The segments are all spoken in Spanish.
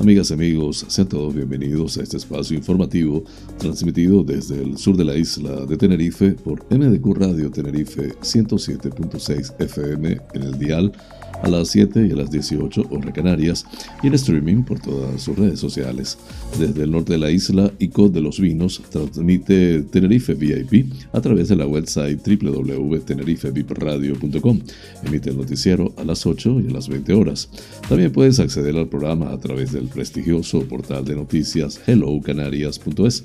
Amigas amigos, sean todos bienvenidos a este espacio informativo transmitido desde el sur de la isla de Tenerife por MDQ Radio Tenerife 107.6 FM en el dial a las 7 y a las 18 hora Canarias y en streaming por todas sus redes sociales. Desde el norte de la isla, ICO de los Vinos transmite Tenerife VIP a través de la website www.tenerifevipradio.com. Emite el noticiero a las 8 y a las 20 horas. También puedes acceder al programa a través del prestigioso portal de noticias hellocanarias.es.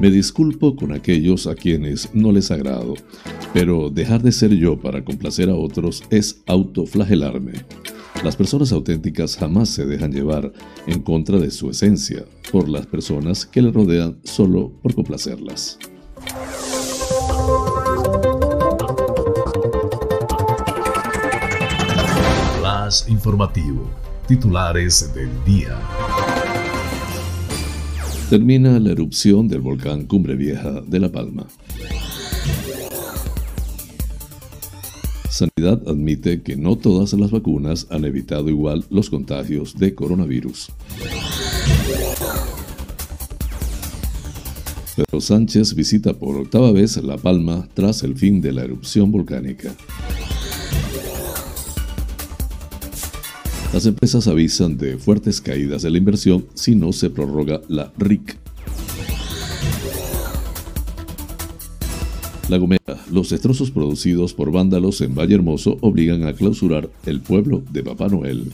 Me disculpo con aquellos a quienes no les agrado, pero dejar de ser yo para complacer a otros es autoflagelarme. Las personas auténticas jamás se dejan llevar en contra de su esencia por las personas que le rodean solo por complacerlas. Flash informativo. Titulares del día. Termina la erupción del volcán Cumbre Vieja de La Palma. Sanidad admite que no todas las vacunas han evitado igual los contagios de coronavirus. Pedro Sánchez visita por octava vez La Palma tras el fin de la erupción volcánica. Las empresas avisan de fuertes caídas de la inversión si no se prorroga la RIC. La Gomera. Los destrozos producidos por vándalos en Valle Hermoso obligan a clausurar el pueblo de Papá Noel.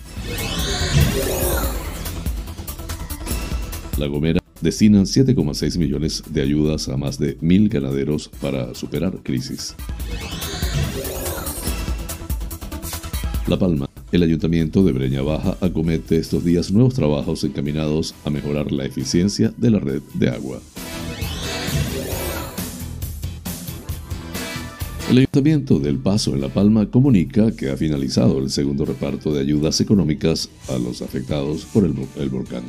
La Gomera destinan 7,6 millones de ayudas a más de mil ganaderos para superar crisis. La Palma. El Ayuntamiento de Breña Baja acomete estos días nuevos trabajos encaminados a mejorar la eficiencia de la red de agua. El Ayuntamiento del Paso en La Palma comunica que ha finalizado el segundo reparto de ayudas económicas a los afectados por el, volcán.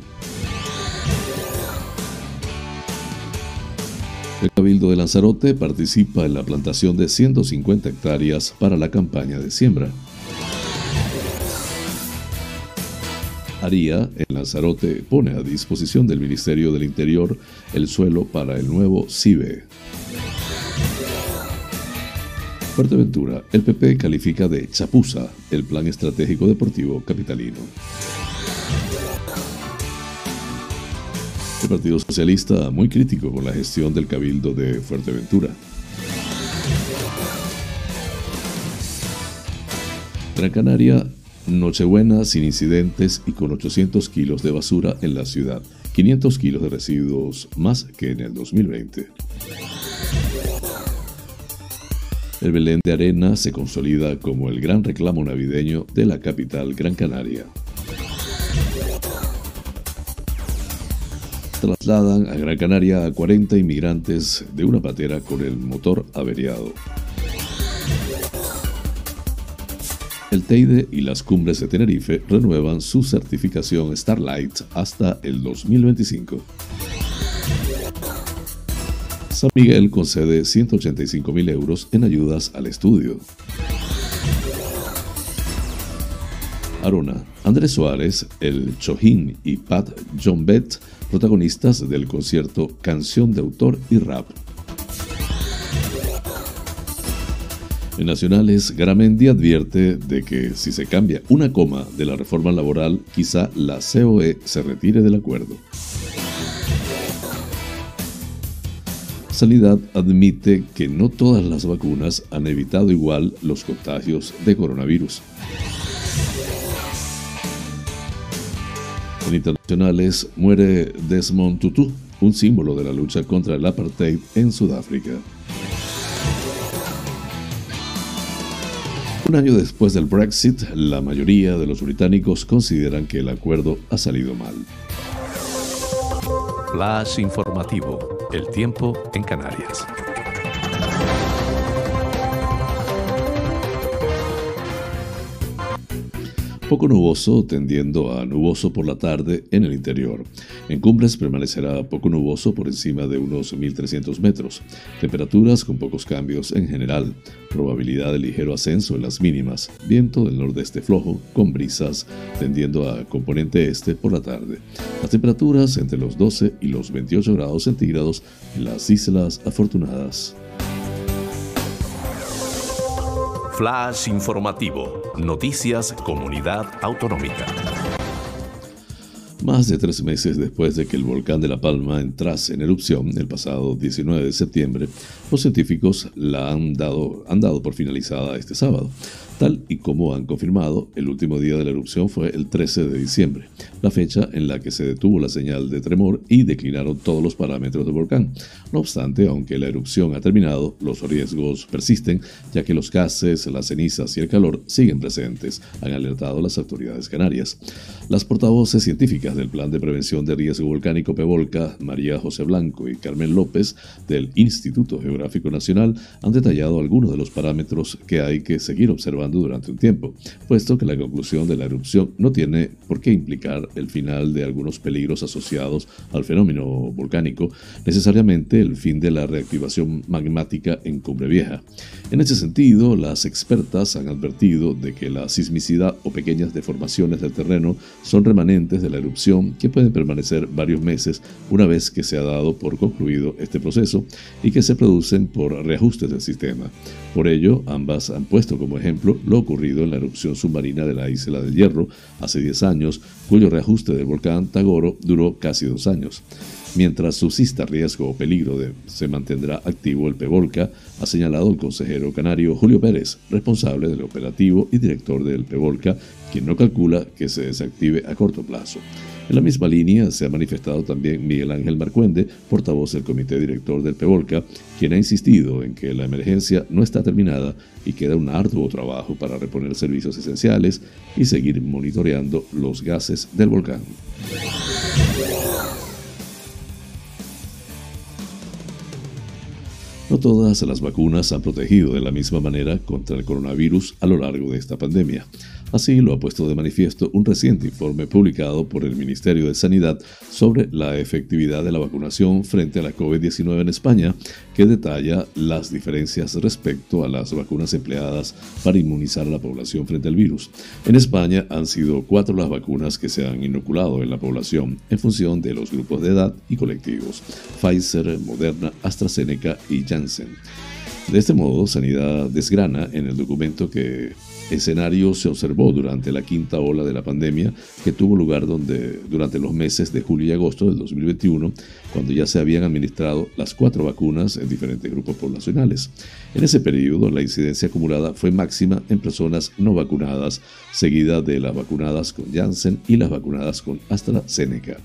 El Cabildo de Lanzarote participa en la plantación de 150 hectáreas para la campaña de siembra. Aría, en Lanzarote, pone a disposición del Ministerio del Interior el suelo para el nuevo CIBE. Fuerteventura, el PP califica de chapuza el plan estratégico deportivo capitalino. El Partido Socialista muy crítico con la gestión del Cabildo de Fuerteventura. Gran Canaria Nochebuena sin incidentes y con 800 kilos de basura en la ciudad, 500 kilos de residuos más que en el 2020. El Belén de Arena se consolida como el gran reclamo navideño de la capital Gran Canaria. Trasladan a Gran Canaria a 40 inmigrantes de una patera con el motor averiado. El Teide y las cumbres de Tenerife renuevan su certificación Starlight hasta el 2025. San Miguel concede 185 mil euros en ayudas al estudio. Arona, Andrés Suárez, el Chojín y Pat John Bett, protagonistas del concierto Canción de Autor y Rap En Nacionales, Garamendi advierte de que si se cambia una coma de la reforma laboral, quizá la COE se retire del acuerdo. Sanidad admite que no todas las vacunas han evitado igual los contagios de coronavirus. En internacionales muere Desmond Tutu, un símbolo de la lucha contra el apartheid en Sudáfrica. Un año después del Brexit, la mayoría de los británicos consideran que el acuerdo ha salido mal. Informativo. El tiempo en Canarias. Poco nuboso tendiendo a nuboso por la tarde en el interior. En cumbres permanecerá poco nuboso por encima de unos 1300 metros. Temperaturas con pocos cambios en general. Probabilidad de ligero ascenso en las mínimas. Viento del nordeste flojo con brisas tendiendo a componente este por la tarde. Las temperaturas entre los 12 y los 28 grados centígrados en las Islas Afortunadas. Flash informativo. Noticias Comunidad Autonómica. Más de tres meses después de que el volcán de La Palma entrase en erupción el pasado 19 de septiembre, los científicos la han dado, han dado por finalizada este sábado. Tal y como han confirmado, el último día de la erupción fue el 13 de diciembre, la fecha en la que se detuvo la señal de tremor y declinaron todos los parámetros del volcán. No obstante, aunque la erupción ha terminado, los riesgos persisten, ya que los gases, las cenizas y el calor siguen presentes, han alertado las autoridades canarias. Las portavoces científicas del Plan de Prevención de Riesgo Volcánico PEVOLCA, María José Blanco y Carmen López, del Instituto Geográfico Nacional, han detallado algunos de los parámetros que hay que seguir observando durante un tiempo, puesto que la conclusión de la erupción no tiene por qué implicar el final de algunos peligros asociados al fenómeno volcánico, necesariamente el fin de la reactivación magmática en Cumbre Vieja. En ese sentido, las expertas han advertido de que la sismicidad o pequeñas deformaciones del terreno son remanentes de la erupción que pueden permanecer varios meses una vez que se ha dado por concluido este proceso y que se producen por reajustes del sistema. Por ello, ambas han puesto como ejemplo lo ocurrido en la erupción submarina de la isla del Hierro hace 10 años, cuyo reajuste del volcán Tagoro duró casi dos años. Mientras subsista riesgo o peligro de se mantendrá activo el PEVOLCA, ha señalado el consejero canario Julio Pérez, responsable del operativo y director del PEVOLCA, quien no calcula que se desactive a corto plazo. En la misma línea se ha manifestado también Miguel Ángel Marcuende, portavoz del comité director del PEVOLCA, quien ha insistido en que la emergencia no está terminada y queda un arduo trabajo para reponer servicios esenciales y seguir monitoreando los gases del volcán. No todas las vacunas han protegido de la misma manera contra el coronavirus a lo largo de esta pandemia. Así lo ha puesto de manifiesto un reciente informe publicado por el Ministerio de Sanidad sobre la efectividad de la vacunación frente a la COVID-19 en España, que detalla las diferencias respecto a las vacunas empleadas para inmunizar a la población frente al virus. En España han sido cuatro las vacunas que se han inoculado en la población en función de los grupos de edad y colectivos, Pfizer, Moderna, AstraZeneca y Janssen. De este modo, Sanidad desgrana en el documento que escenario se observó durante la quinta ola de la pandemia que tuvo lugar donde, durante los meses de julio y agosto del 2021, cuando ya se habían administrado las cuatro vacunas en diferentes grupos poblacionales. En ese periodo, la incidencia acumulada fue máxima en personas no vacunadas, seguida de las vacunadas con Janssen y las vacunadas con AstraZeneca.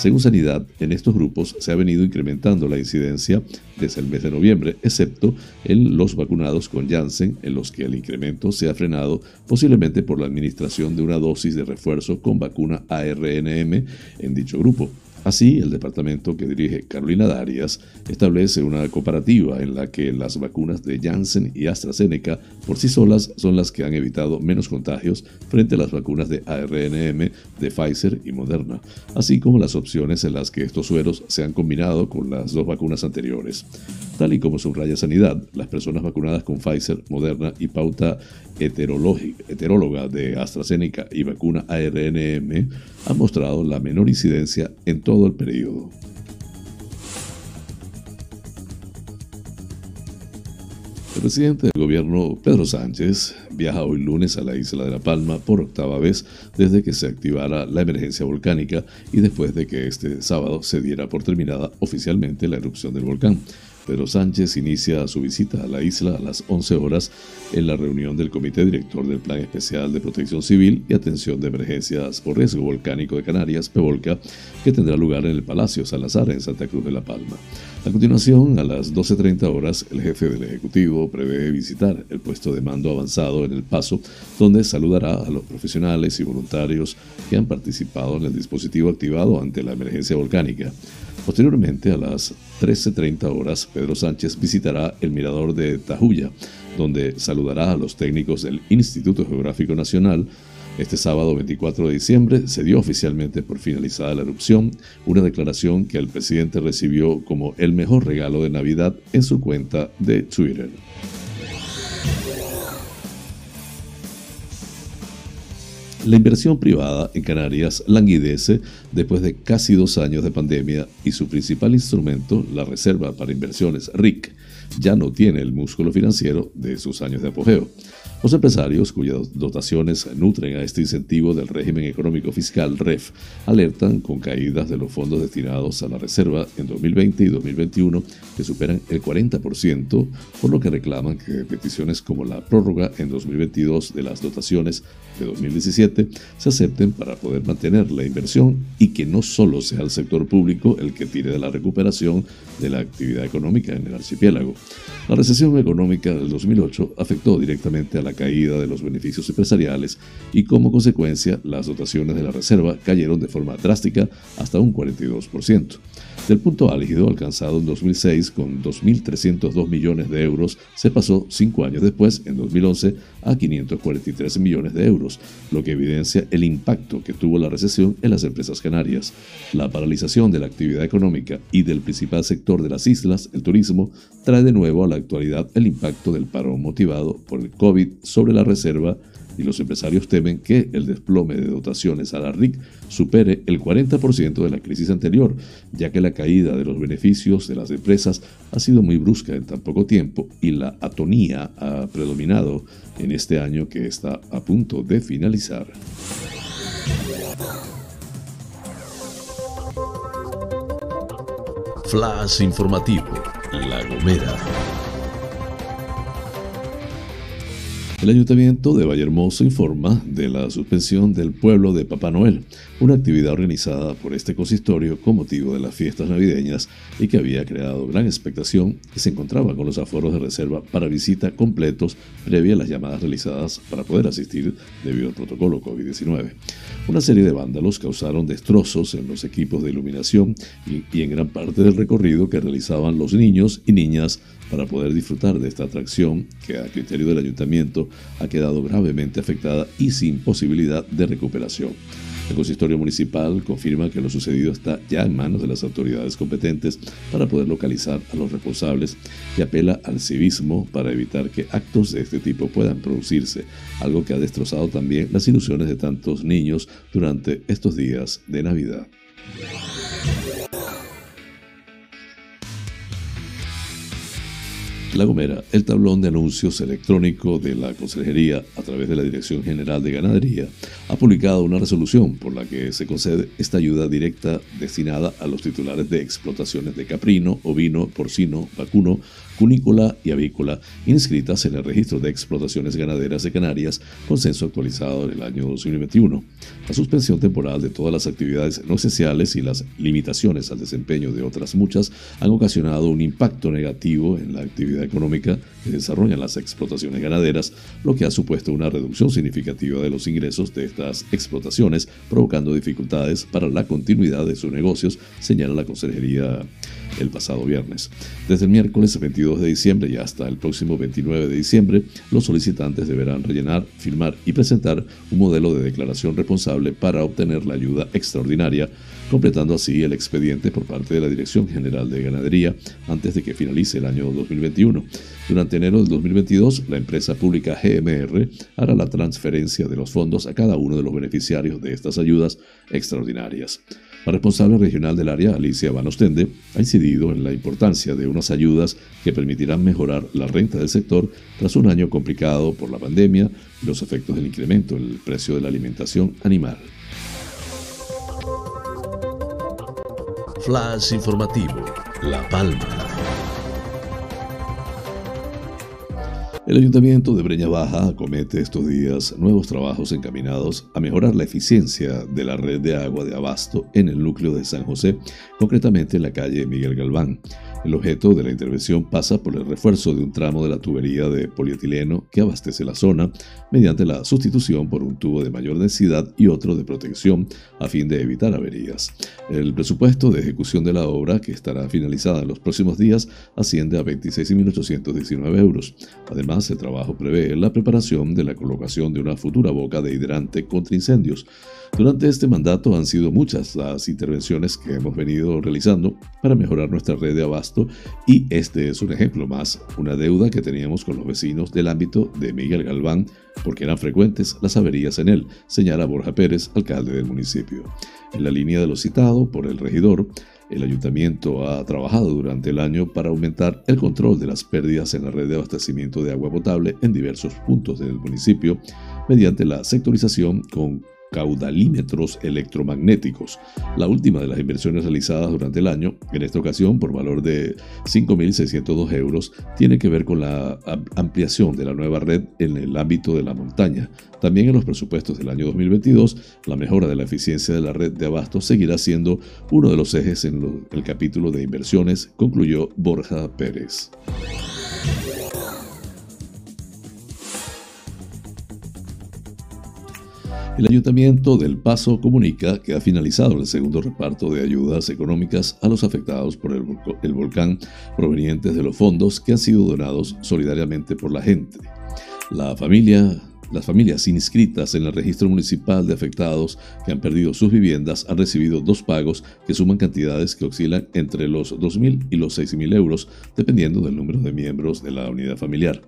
Según Sanidad, en estos grupos se ha venido incrementando la incidencia desde el mes de noviembre, excepto en los vacunados con Janssen, en los que el incremento se ha frenado posiblemente por la administración de una dosis de refuerzo con vacuna ARNM en dicho grupo. Así, el departamento que dirige Carolina Darias establece una comparativa en la que las vacunas de Janssen y AstraZeneca por sí solas son las que han evitado menos contagios frente a las vacunas de ARNM de Pfizer y Moderna, así como las opciones en las que estos sueros se han combinado con las dos vacunas anteriores. Tal y como subraya Sanidad, las personas vacunadas con Pfizer, Moderna y pauta heteróloga de AstraZeneca y vacuna ARNM han mostrado la menor incidencia en todo el periodo. El presidente del gobierno, Pedro Sánchez, viaja hoy lunes a la isla de La Palma por octava vez desde que se activara la emergencia volcánica y después de que este sábado se diera por terminada oficialmente la erupción del volcán. Pedro Sánchez inicia su visita a la isla a las 11 horas en la reunión del Comité Director del Plan Especial de Protección Civil y Atención de Emergencias por Riesgo Volcánico de Canarias, PEVOLCA, que tendrá lugar en el Palacio Salazar en Santa Cruz de la Palma. A continuación, a las 12.30 horas, el jefe del Ejecutivo prevé visitar el puesto de mando avanzado en El Paso, donde saludará a los profesionales y voluntarios que han participado en el dispositivo activado ante la emergencia volcánica. Posteriormente, a las 13.30 horas, Pedro Sánchez visitará el mirador de Tajuya, donde saludará a los técnicos del Instituto Geográfico Nacional. Este sábado 24 de diciembre se dio oficialmente por finalizada la erupción, una declaración que el presidente recibió como el mejor regalo de Navidad en su cuenta de Twitter. La inversión privada en Canarias languidece después de casi dos años de pandemia y su principal instrumento, la Reserva para Inversiones RIC, ya no tiene el músculo financiero de sus años de apogeo. Los empresarios cuyas dotaciones nutren a este incentivo del régimen económico fiscal REF alertan con caídas de los fondos destinados a la reserva en 2020 y 2021 que superan el 40%, por lo que reclaman que peticiones como la prórroga en 2022 de las dotaciones de 2017 se acepten para poder mantener la inversión y que no solo sea el sector público el que tire de la recuperación de la actividad económica en el archipiélago. La recesión económica del 2008 afectó directamente a la caída de los beneficios empresariales y como consecuencia las dotaciones de la reserva cayeron de forma drástica hasta un 42%. Del punto álgido alcanzado en 2006 con 2.302 millones de euros, se pasó cinco años después, en 2011, a 543 millones de euros, lo que evidencia el impacto que tuvo la recesión en las empresas canarias. La paralización de la actividad económica y del principal sector de las islas, el turismo, trae de nuevo a la actualidad el impacto del paro motivado por el COVID sobre la reserva y los empresarios temen que el desplome de dotaciones a la RIC supere el 40% de la crisis anterior, ya que la caída de los beneficios de las empresas ha sido muy brusca en tan poco tiempo y la atonía ha predominado en este año que está a punto de finalizar. Flash informativo, La Gomera. El Ayuntamiento de Vallehermoso informa de la suspensión del pueblo de Papá Noel, una actividad organizada por este consistorio con motivo de las fiestas navideñas y que había creado gran expectación y se encontraba con los aforos de reserva para visita completos previa a las llamadas realizadas para poder asistir debido al protocolo COVID-19. Una serie de vándalos causaron destrozos en los equipos de iluminación y, y en gran parte del recorrido que realizaban los niños y niñas para poder disfrutar de esta atracción que a criterio del ayuntamiento ha quedado gravemente afectada y sin posibilidad de recuperación. El consistorio municipal confirma que lo sucedido está ya en manos de las autoridades competentes para poder localizar a los responsables y apela al civismo para evitar que actos de este tipo puedan producirse, algo que ha destrozado también las ilusiones de tantos niños durante estos días de Navidad. La Gomera, el tablón de anuncios electrónico de la Consejería a través de la Dirección General de Ganadería, ha publicado una resolución por la que se concede esta ayuda directa destinada a los titulares de explotaciones de caprino, ovino, porcino, vacuno, cunícola y avícola inscritas en el registro de explotaciones ganaderas de Canarias con censo actualizado en el año 2021. La suspensión temporal de todas las actividades no esenciales y las limitaciones al desempeño de otras muchas han ocasionado un impacto negativo en la actividad económica que desarrollan las explotaciones ganaderas, lo que ha supuesto una reducción significativa de los ingresos de estas explotaciones, provocando dificultades para la continuidad de sus negocios, señala la Consejería el pasado viernes. Desde el miércoles 22 de diciembre y hasta el próximo 29 de diciembre, los solicitantes deberán rellenar, firmar y presentar un modelo de declaración responsable para obtener la ayuda extraordinaria, completando así el expediente por parte de la Dirección General de Ganadería antes de que finalice el año 2021. Durante enero del 2022, la empresa pública GMR hará la transferencia de los fondos a cada uno de los beneficiarios de estas ayudas extraordinarias. La responsable regional del área, Alicia Van Ostende, ha incidido en la importancia de unas ayudas que permitirán mejorar la renta del sector tras un año complicado por la pandemia y los efectos del incremento en el precio de la alimentación animal. Flash informativo, La Palma. El Ayuntamiento de Breña Baja acomete estos días nuevos trabajos encaminados a mejorar la eficiencia de la red de agua de abasto en el núcleo de San José, concretamente en la calle Miguel Galván. El objeto de la intervención pasa por el refuerzo de un tramo de la tubería de polietileno que abastece la zona mediante la sustitución por un tubo de mayor densidad y otro de protección a fin de evitar averías. El presupuesto de ejecución de la obra, que estará finalizada en los próximos días, asciende a 26.819 euros. Además, el trabajo prevé la preparación de la colocación de una futura boca de hidrante contra incendios. Durante este mandato han sido muchas las intervenciones que hemos venido realizando para mejorar nuestra red de abasto y este es un ejemplo más, una deuda que teníamos con los vecinos del ámbito de Miguel Galván porque eran frecuentes las averías en él, señala Borja Pérez, alcalde del municipio. En la línea de lo citado por el regidor, el ayuntamiento ha trabajado durante el año para aumentar el control de las pérdidas en la red de abastecimiento de agua potable en diversos puntos del municipio mediante la sectorización con caudalímetros electromagnéticos, la última de las inversiones realizadas durante el año, en esta ocasión por valor de 5.602 euros, tiene que ver con la ampliación de la nueva red en el ámbito de la montaña. También en los presupuestos del año 2022, la mejora de la eficiencia de la red de abasto seguirá siendo uno de los ejes en el capítulo de inversiones, concluyó Borja Pérez. El Ayuntamiento del Paso comunica que ha finalizado el segundo reparto de ayudas económicas a los afectados por el, volcán provenientes de los fondos que han sido donados solidariamente por la gente. La familia las familias inscritas en el registro municipal de afectados que han perdido sus viviendas han recibido dos pagos que suman cantidades que oscilan entre los 2.000 y los 6.000 euros, dependiendo del número de miembros de la unidad familiar,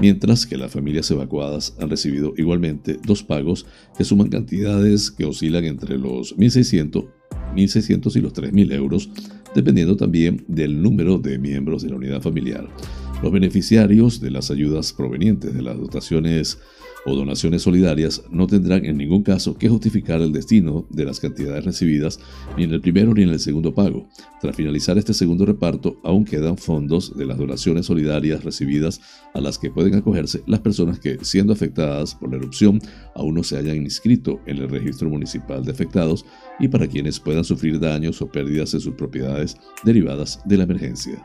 mientras que las familias evacuadas han recibido igualmente dos pagos que suman cantidades que oscilan entre los 1.600 1.600 y los 3.000 euros, dependiendo también del número de miembros de la unidad familiar. Los beneficiarios de las ayudas provenientes de las dotaciones o donaciones solidarias no tendrán en ningún caso que justificar el destino de las cantidades recibidas ni en el primero ni en el segundo pago. Tras finalizar este segundo reparto, aún quedan fondos de las donaciones solidarias recibidas a las que pueden acogerse las personas que, siendo afectadas por la erupción, aún no se hayan inscrito en el registro municipal de afectados y para quienes puedan sufrir daños o pérdidas en sus propiedades derivadas de la emergencia.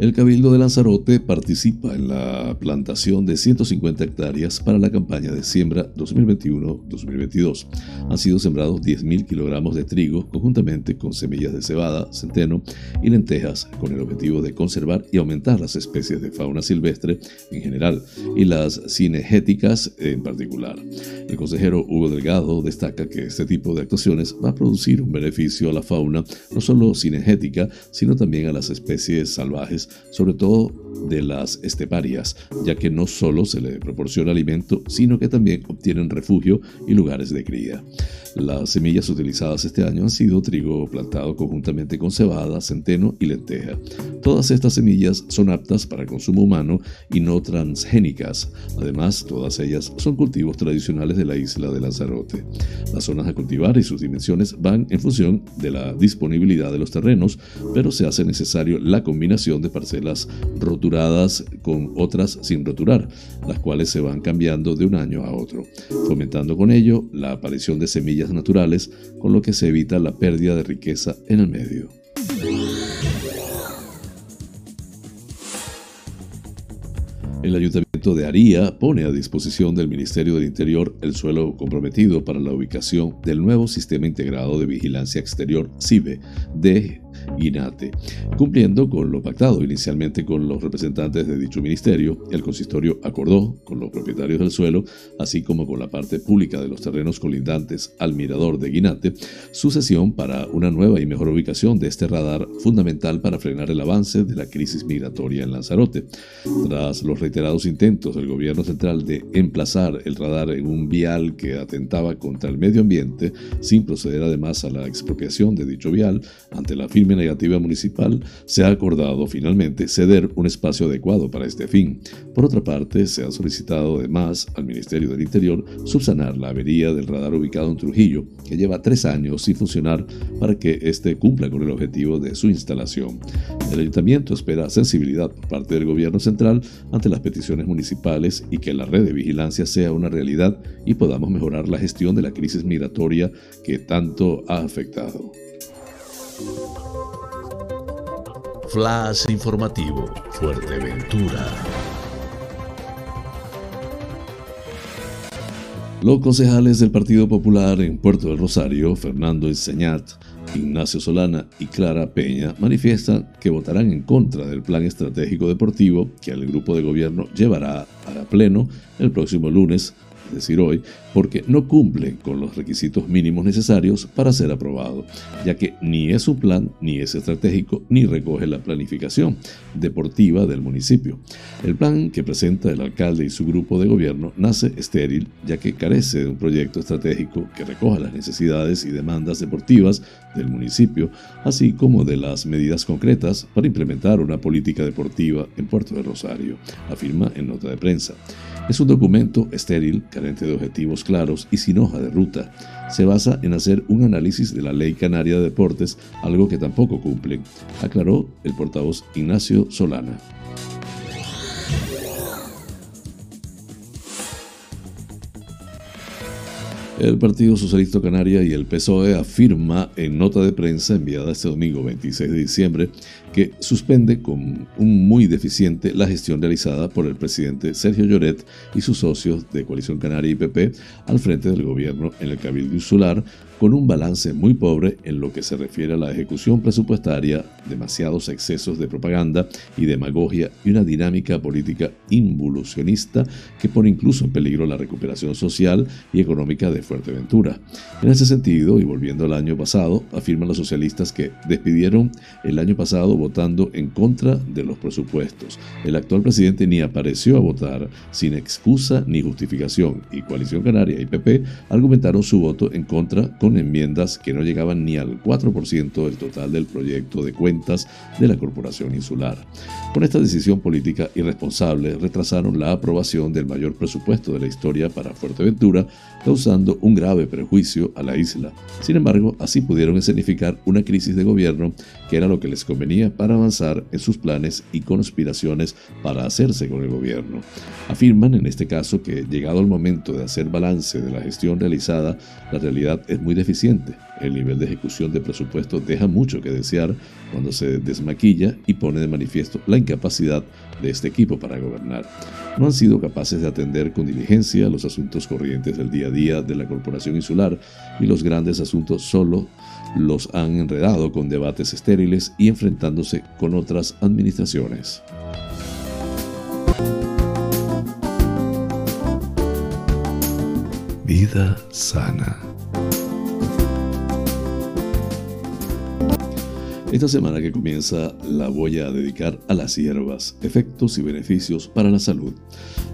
El Cabildo de Lanzarote participa en la plantación de 150 hectáreas para la campaña de siembra 2021-2022. Han sido sembrados 10.000 kilogramos de trigo conjuntamente con semillas de cebada, centeno y lentejas con el objetivo de conservar y aumentar las especies de fauna silvestre en general y las cinegéticas en particular. El consejero Hugo Delgado destaca que este tipo de actuaciones va a producir un beneficio a la fauna no solo cinegética, sino también a las especies salvajes sobre todo de las esteparias, ya que no solo se le proporciona alimento, sino que también obtienen refugio y lugares de cría. Las semillas utilizadas este año han sido trigo plantado conjuntamente con cebada, centeno y lenteja. Todas estas semillas son aptas para consumo humano y no transgénicas. Además, todas ellas son cultivos tradicionales de la isla de Lanzarote. Las zonas a cultivar y sus dimensiones van en función de la disponibilidad de los terrenos, pero se hace necesario la combinación de parcelas roturadas con otras sin roturar, las cuales se van cambiando de un año a otro, fomentando con ello la aparición de semillas naturales, con lo que se evita la pérdida de riqueza en el medio. El Ayuntamiento de Aría pone a disposición del Ministerio del Interior el suelo comprometido para la ubicación del nuevo Sistema Integrado de Vigilancia Exterior CIBE de INATE. Cumpliendo con lo pactado inicialmente con los representantes de dicho ministerio, el consistorio acordó con los propietarios del suelo, así como con la parte pública de los terrenos colindantes al mirador de Guinate, sucesión para una nueva y mejor ubicación de este radar fundamental para frenar el avance de la crisis migratoria en Lanzarote. Tras los reiterados intentos del gobierno central de emplazar el radar en un vial que atentaba contra el medio ambiente, sin proceder además a la expropiación de dicho vial, ante la firme negativa municipal, se ha acordado finalmente ceder un espacio adecuado para este fin. Por otra parte, se ha solicitado además al Ministerio del Interior subsanar la avería del radar ubicado en Trujillo, que lleva tres años sin funcionar para que éste cumpla con el objetivo de su instalación. El ayuntamiento espera sensibilidad por parte del gobierno central ante las peticiones municipales y que la red de vigilancia sea una realidad y podamos mejorar la gestión de la crisis migratoria que tanto ha afectado. Flash informativo, Fuerteventura. Los concejales del Partido Popular en Puerto del Rosario, Fernando Enseñat, Ignacio Solana y Clara Peña, manifiestan que votarán en contra del plan estratégico deportivo que el grupo de gobierno llevará a pleno el próximo lunes decir hoy, porque no cumplen con los requisitos mínimos necesarios para ser aprobado, ya que ni es un plan, ni es estratégico, ni recoge la planificación deportiva del municipio. El plan que presenta el alcalde y su grupo de gobierno nace estéril, ya que carece de un proyecto estratégico que recoja las necesidades y demandas deportivas del municipio, así como de las medidas concretas para implementar una política deportiva en Puerto de Rosario, afirma en nota de prensa. Es un documento estéril, de objetivos claros y sin hoja de ruta. Se basa en hacer un análisis de la Ley Canaria de Deportes, algo que tampoco cumplen, aclaró el portavoz Ignacio Solana. El Partido Socialista Canaria y el PSOE afirma en nota de prensa enviada este domingo 26 de diciembre que suspende con un muy deficiente la gestión realizada por el presidente Sergio Lloret y sus socios de Coalición Canaria y PP al frente del gobierno en el Cabildo Insular, con un balance muy pobre en lo que se refiere a la ejecución presupuestaria, demasiados excesos de propaganda y demagogia y una dinámica política involucionista que pone incluso en peligro la recuperación social y económica de Fuerteventura. En ese sentido, y volviendo al año pasado, afirman los socialistas que despidieron el año pasado votando en contra de los presupuestos. El actual presidente ni apareció a votar sin excusa ni justificación y Coalición Canaria y PP argumentaron su voto en contra con enmiendas que no llegaban ni al 4% del total del proyecto de cuentas de la Corporación Insular. Con esta decisión política irresponsable retrasaron la aprobación del mayor presupuesto de la historia para Fuerteventura, causando un grave perjuicio a la isla. Sin embargo, así pudieron escenificar una crisis de gobierno que era lo que les convenía para avanzar en sus planes y conspiraciones para hacerse con el gobierno. Afirman en este caso que llegado el momento de hacer balance de la gestión realizada, la realidad es muy deficiente. El nivel de ejecución de presupuesto deja mucho que desear cuando se desmaquilla y pone de manifiesto la incapacidad de este equipo para gobernar. No han sido capaces de atender con diligencia los asuntos corrientes del día a día de la corporación insular y los grandes asuntos solo los han enredado con debates estériles y enfrentándose con otras administraciones. Vida sana. Esta semana que comienza la voy a dedicar a las hierbas, efectos y beneficios para la salud.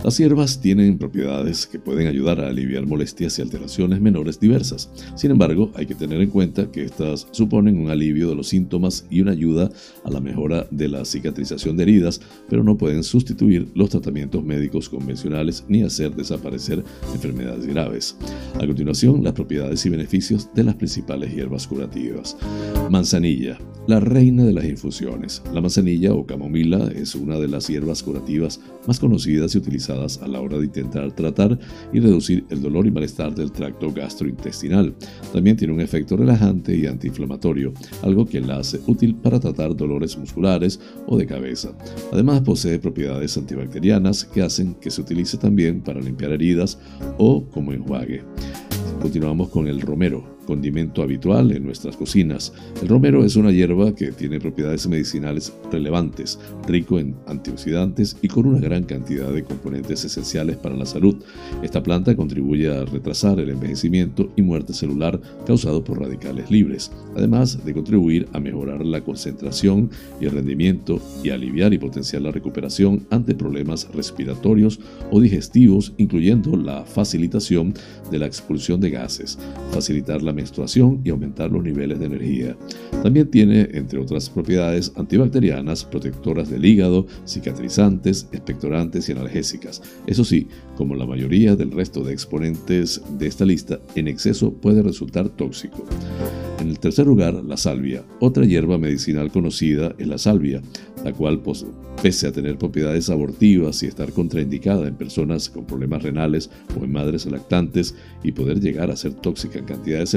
Las hierbas tienen propiedades que pueden ayudar a aliviar molestias y alteraciones menores diversas. Sin embargo, hay que tener en cuenta que estas suponen un alivio de los síntomas y una ayuda a la mejora de la cicatrización de heridas, pero no pueden sustituir los tratamientos médicos convencionales ni hacer desaparecer enfermedades graves. A continuación, las propiedades y beneficios de las principales hierbas curativas. Manzanilla la reina de las infusiones. La manzanilla o camomila es una de las hierbas curativas más conocidas y utilizadas a la hora de intentar tratar y reducir el dolor y malestar del tracto gastrointestinal. También tiene un efecto relajante y antiinflamatorio, algo que la hace útil para tratar dolores musculares o de cabeza. Además posee propiedades antibacterianas que hacen que se utilice también para limpiar heridas o como enjuague. Continuamos con el romero condimento habitual en nuestras cocinas. El romero es una hierba que tiene propiedades medicinales relevantes, rico en antioxidantes y con una gran cantidad de componentes esenciales para la salud. Esta planta contribuye a retrasar el envejecimiento y muerte celular causado por radicales libres, además de contribuir a mejorar la concentración y el rendimiento y aliviar y potenciar la recuperación ante problemas respiratorios o digestivos, incluyendo la facilitación de la expulsión de gases, facilitar la menstruación y aumentar los niveles de energía. También tiene, entre otras propiedades, antibacterianas, protectoras del hígado, cicatrizantes, expectorantes y analgésicas. Eso sí, como la mayoría del resto de exponentes de esta lista, en exceso puede resultar tóxico. En el tercer lugar, la salvia. Otra hierba medicinal conocida es la salvia, la cual, pese a tener propiedades abortivas y estar contraindicada en personas con problemas renales o en madres lactantes y poder llegar a ser tóxica en cantidades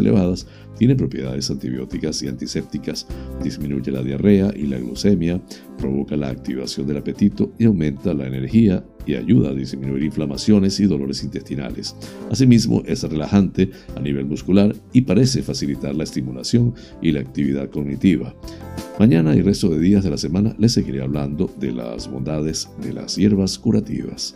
tiene propiedades antibióticas y antisépticas, disminuye la diarrea y la glucemia, provoca la activación del apetito y aumenta la energía y ayuda a disminuir inflamaciones y dolores intestinales. Asimismo, es relajante a nivel muscular y parece facilitar la estimulación y la actividad cognitiva. Mañana y resto de días de la semana les seguiré hablando de las bondades de las hierbas curativas.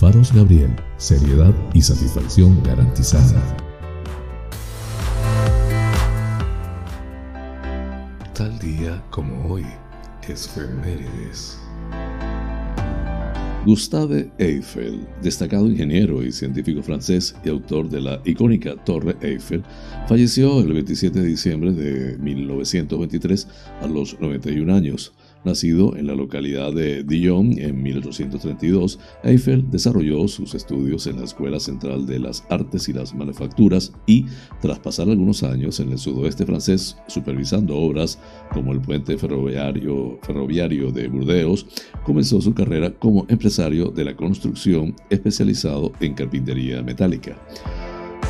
Faros Gabriel, seriedad y satisfacción garantizada. Tal día como hoy, efemérides. Gustave Eiffel, destacado ingeniero y científico francés y autor de la icónica Torre Eiffel, falleció el 27 de diciembre de 1923 a los 91 años. Nacido en la localidad de Dijon en 1832, Eiffel desarrolló sus estudios en la Escuela Central de las Artes y las Manufacturas y, tras pasar algunos años en el sudoeste francés supervisando obras como el puente ferroviario, ferroviario de Burdeos, comenzó su carrera como empresario de la construcción especializado en carpintería metálica.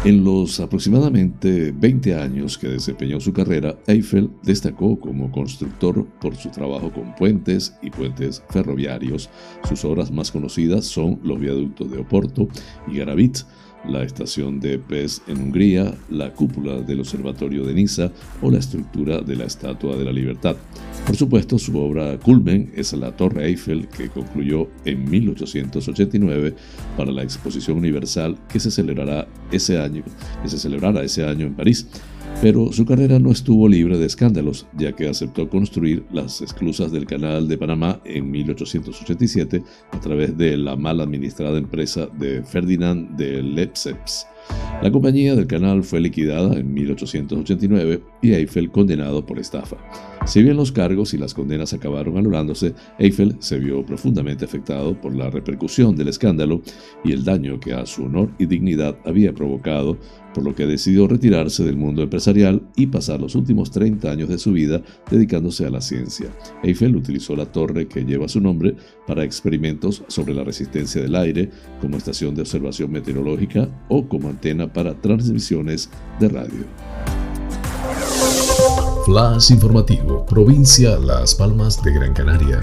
En los aproximadamente 20 años que desempeñó su carrera, Eiffel destacó como constructor por su trabajo con puentes y puentes ferroviarios. Sus obras más conocidas son los viaductos de Oporto y Garavit, la estación de Pez en Hungría, la cúpula del Observatorio de Niza o la estructura de la Estatua de la Libertad. Por supuesto, su obra culmen es la Torre Eiffel que concluyó en 1889 para la Exposición Universal que se celebrará ese año, que se celebrará ese año en París. Pero su carrera no estuvo libre de escándalos, ya que aceptó construir las esclusas del Canal de Panamá en 1887 a través de la mal administrada empresa de Ferdinand de Lesseps. La compañía del canal fue liquidada en 1889 y Eiffel condenado por estafa. Si bien los cargos y las condenas acabaron anulándose, Eiffel se vio profundamente afectado por la repercusión del escándalo y el daño que a su honor y dignidad había provocado, por lo que decidió retirarse del mundo empresarial y pasar los últimos 30 años de su vida dedicándose a la ciencia. Eiffel utilizó la torre que lleva su nombre para experimentos sobre la resistencia del aire, como estación de observación meteorológica o como antena para transmisiones de radio. Flash informativo, provincia Las Palmas de Gran Canaria.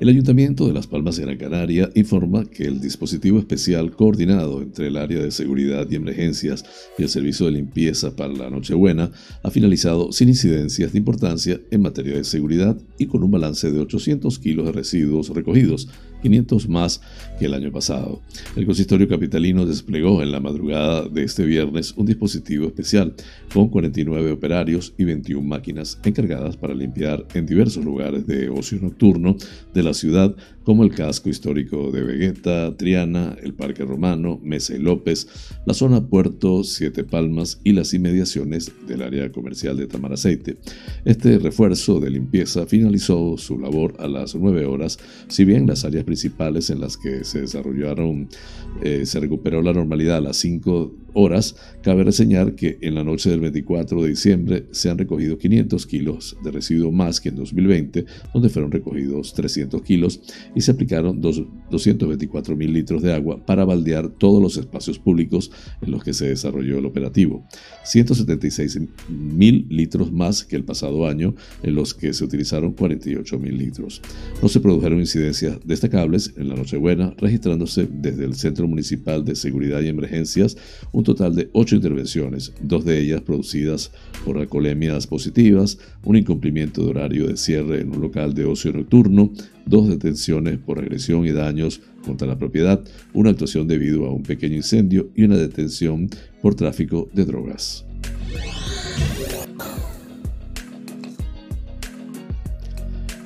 El Ayuntamiento de Las Palmas de Gran Canaria informa que el dispositivo especial coordinado entre el área de seguridad y emergencias y el servicio de limpieza para la Nochebuena ha finalizado sin incidencias de importancia en materia de seguridad y con un balance de 800 kilos de residuos recogidos, 500 más que el año pasado. El consistorio capitalino desplegó en la madrugada de este viernes un dispositivo especial con 49 operarios y 21 máquinas encargadas para limpiar en diversos lugares de ocio nocturno de la ciudad como el casco histórico de Vegueta, Triana, el Parque Romano, Mesa y López, la zona Puerto Siete Palmas y las inmediaciones del área comercial de Tamaraceite. Este refuerzo de limpieza finalizó su labor a las 9 horas, si bien las áreas principales en las que se desarrollaron eh, se recuperó la normalidad a las 5 horas, cabe reseñar que en la noche del 24 de diciembre se han recogido 500 kilos de residuo más que en 2020, donde fueron recogidos 300 kilos y se aplicaron 224 mil litros de agua para baldear todos los espacios públicos en los que se desarrolló el operativo. 176 mil litros más que el pasado año, en los que se utilizaron 48 mil litros. No se produjeron incidencias destacables en la Nochebuena, registrándose desde el Centro Municipal de Seguridad y Emergencias un total de ocho intervenciones, dos de ellas producidas por alcoholemias positivas, un incumplimiento de horario de cierre en un local de ocio nocturno, dos detenciones por agresión y daños contra la propiedad, una actuación debido a un pequeño incendio y una detención por tráfico de drogas.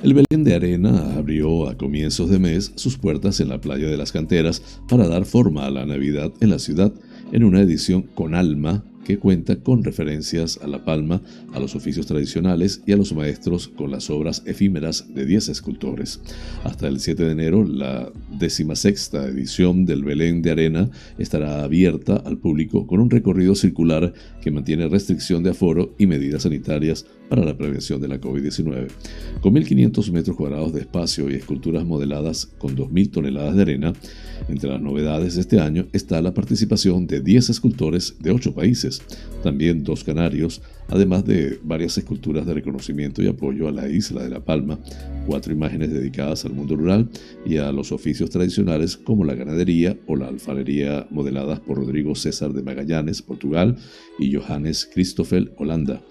El Belén de Arena abrió a comienzos de mes sus puertas en la playa de las canteras para dar forma a la Navidad en la ciudad en una edición con alma que cuenta con referencias a La Palma, a los oficios tradicionales y a los maestros con las obras efímeras de 10 escultores. Hasta el 7 de enero, la decimasexta edición del Belén de Arena estará abierta al público con un recorrido circular que mantiene restricción de aforo y medidas sanitarias para la prevención de la COVID-19. Con 1.500 metros cuadrados de espacio y esculturas modeladas con 2.000 toneladas de arena, entre las novedades de este año está la participación de 10 escultores de 8 países, también dos canarios, además de varias esculturas de reconocimiento y apoyo a la isla de La Palma, cuatro imágenes dedicadas al mundo rural y a los oficios tradicionales como la ganadería o la alfarería modeladas por Rodrigo César de Magallanes, Portugal, y Johannes Christoffel, Holanda.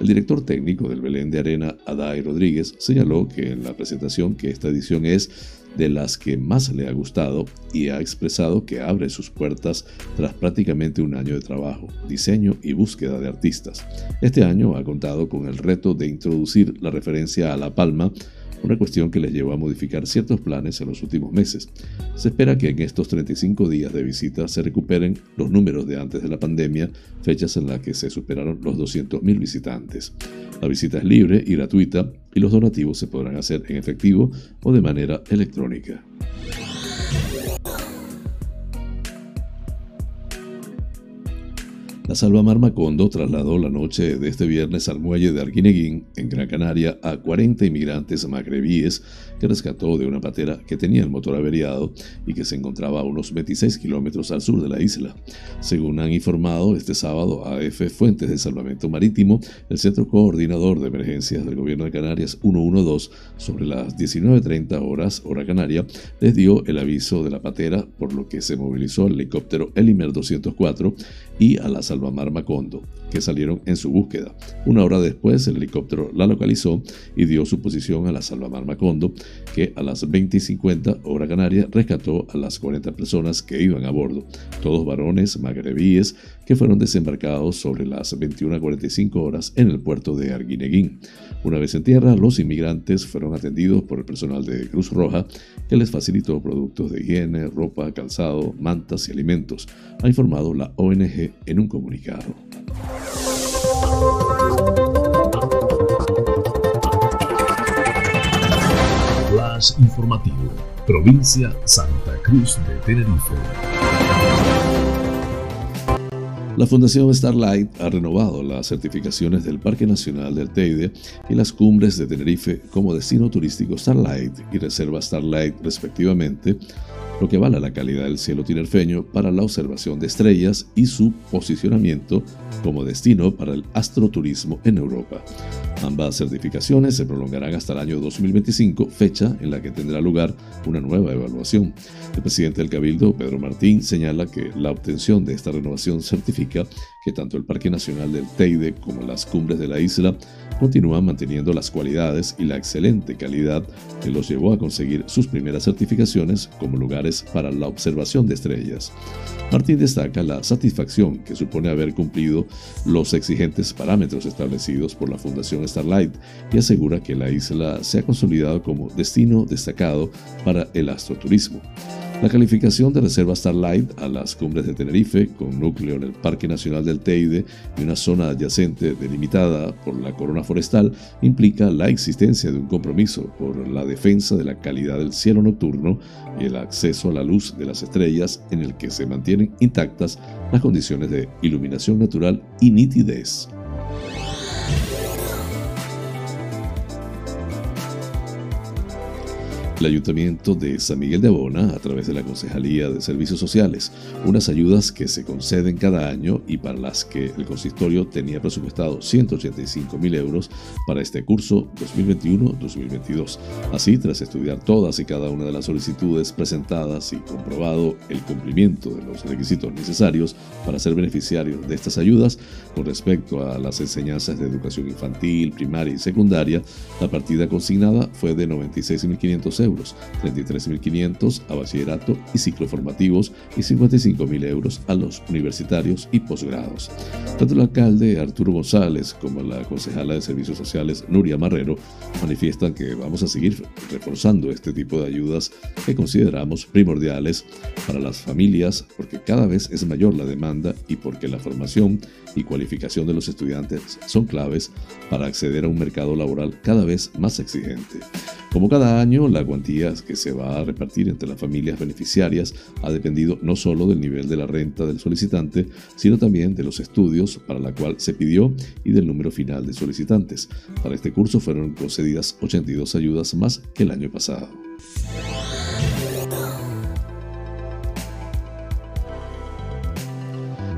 El director técnico del Belén de Arena, Adai Rodríguez, señaló que en la presentación que esta edición es de las que más le ha gustado y ha expresado que abre sus puertas tras prácticamente un año de trabajo, diseño y búsqueda de artistas. Este año ha contado con el reto de introducir la referencia a La Palma una cuestión que les llevó a modificar ciertos planes en los últimos meses. Se espera que en estos 35 días de visita se recuperen los números de antes de la pandemia, fechas en las que se superaron los 200.000 visitantes. La visita es libre y gratuita y los donativos se podrán hacer en efectivo o de manera electrónica. La Salvamar Macondo trasladó la noche de este viernes al muelle de Arguineguín, en Gran Canaria, a 40 inmigrantes magrebíes que rescató de una patera que tenía el motor averiado y que se encontraba a unos 26 kilómetros al sur de la isla. Según han informado este sábado AF Fuentes de Salvamento Marítimo, el Centro Coordinador de Emergencias del Gobierno de Canarias 112, sobre las 19.30 horas, hora canaria, les dio el aviso de la patera, por lo que se movilizó el helicóptero Elimer 204 y a la Salvamar Macondo, que salieron en su búsqueda. Una hora después, el helicóptero la localizó y dio su posición a la Salvamar Macondo, que a las 20.50 hora canaria rescató a las 40 personas que iban a bordo, todos varones magrebíes que fueron desembarcados sobre las 21.45 horas en el puerto de Arguineguín. Una vez en tierra, los inmigrantes fueron atendidos por el personal de Cruz Roja, que les facilitó productos de higiene, ropa, calzado, mantas y alimentos, ha informado la ONG en un comunicado. Informativo, provincia Santa Cruz de Tenerife. La Fundación Starlight ha renovado las certificaciones del Parque Nacional del Teide y las cumbres de Tenerife como destino turístico Starlight y reserva Starlight respectivamente, lo que vale la calidad del cielo tinerfeño para la observación de estrellas y su posicionamiento como destino para el astroturismo en Europa. Ambas certificaciones se prolongarán hasta el año 2025, fecha en la que tendrá lugar una nueva evaluación. El presidente del Cabildo, Pedro Martín, señala que la obtención de esta renovación certifica que tanto el Parque Nacional del Teide como las cumbres de la isla continúan manteniendo las cualidades y la excelente calidad que los llevó a conseguir sus primeras certificaciones como lugares para la observación de estrellas. Martín destaca la satisfacción que supone haber cumplido los exigentes parámetros establecidos por la Fundación Starlight y asegura que la isla se ha consolidado como destino destacado para el astroturismo. La calificación de reserva Starlight a las cumbres de Tenerife, con núcleo en el Parque Nacional del Teide y una zona adyacente delimitada por la corona forestal, implica la existencia de un compromiso por la defensa de la calidad del cielo nocturno y el acceso a la luz de las estrellas en el que se mantienen intactas las condiciones de iluminación natural y nitidez. El Ayuntamiento de San Miguel de Abona, a través de la Concejalía de Servicios Sociales, unas ayudas que se conceden cada año y para las que el consistorio tenía presupuestado 185 mil euros para este curso 2021-2022. Así, tras estudiar todas y cada una de las solicitudes presentadas y comprobado el cumplimiento de los requisitos necesarios para ser beneficiario de estas ayudas, con respecto a las enseñanzas de educación infantil, primaria y secundaria, la partida consignada fue de 96.500 euros, 33.500 a bachillerato y ciclo formativos y 55.000 euros a los universitarios y posgrados. Tanto el alcalde Arturo González como la concejala de Servicios Sociales Nuria Marrero manifiestan que vamos a seguir reforzando este tipo de ayudas que consideramos primordiales para las familias porque cada vez es mayor la demanda y porque la formación y cualificación de los estudiantes son claves para acceder a un mercado laboral cada vez más exigente. Como cada año, la que se va a repartir entre las familias beneficiarias ha dependido no solo del nivel de la renta del solicitante, sino también de los estudios para la cual se pidió y del número final de solicitantes. Para este curso fueron concedidas 82 ayudas más que el año pasado.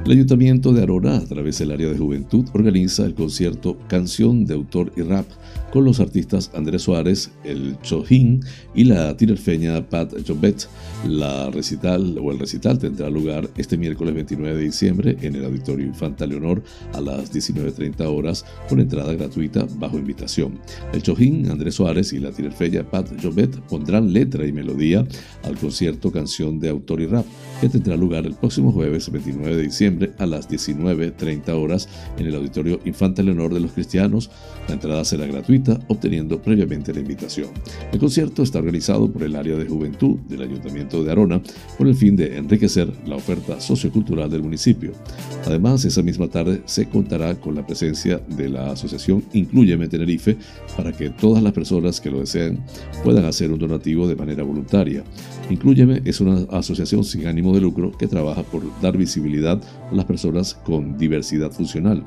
El Ayuntamiento de Arona, a través del área de juventud, organiza el concierto Canción de Autor y Rap con los artistas Andrés Suárez, el Chojín y la tinerfeña Pat Jobet. La recital o el recital tendrá lugar este miércoles 29 de diciembre en el Auditorio Infanta Leonor a las 19.30 horas con entrada gratuita bajo invitación. El Chojín, Andrés Suárez y la tinerfeña Pat Jobet pondrán letra y melodía al concierto Canción de Autor y Rap que tendrá lugar el próximo jueves 29 de diciembre a las 19.30 horas en el Auditorio Infanta Leonor de los Cristianos. La entrada será gratuita, obteniendo previamente la invitación. El concierto está organizado por el área de juventud del Ayuntamiento de Arona con el fin de enriquecer la oferta sociocultural del municipio. Además, esa misma tarde se contará con la presencia de la asociación Incluyeme Tenerife para que todas las personas que lo deseen puedan hacer un donativo de manera voluntaria. Incluyeme es una asociación sin ánimo de lucro que trabaja por dar visibilidad las personas con diversidad funcional.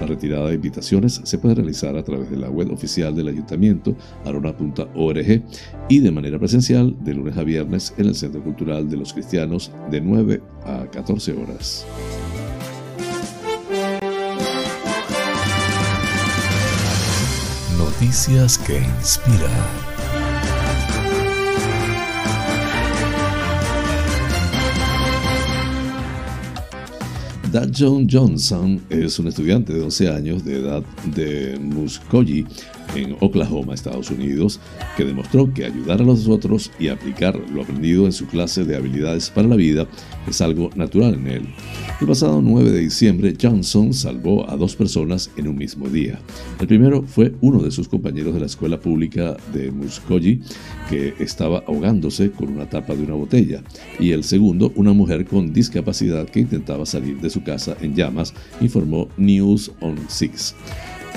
La retirada de invitaciones se puede realizar a través de la web oficial del ayuntamiento, arona.org, y de manera presencial de lunes a viernes en el Centro Cultural de los Cristianos de 9 a 14 horas. Noticias que inspiran. John Johnson es un estudiante de 12 años de edad de Muskogee en Oklahoma, Estados Unidos, que demostró que ayudar a los otros y aplicar lo aprendido en su clase de habilidades para la vida es algo natural en él. El pasado 9 de diciembre, Johnson salvó a dos personas en un mismo día. El primero fue uno de sus compañeros de la escuela pública de Muskogee, que estaba ahogándose con una tapa de una botella, y el segundo, una mujer con discapacidad que intentaba salir de su casa en llamas, informó News on Six.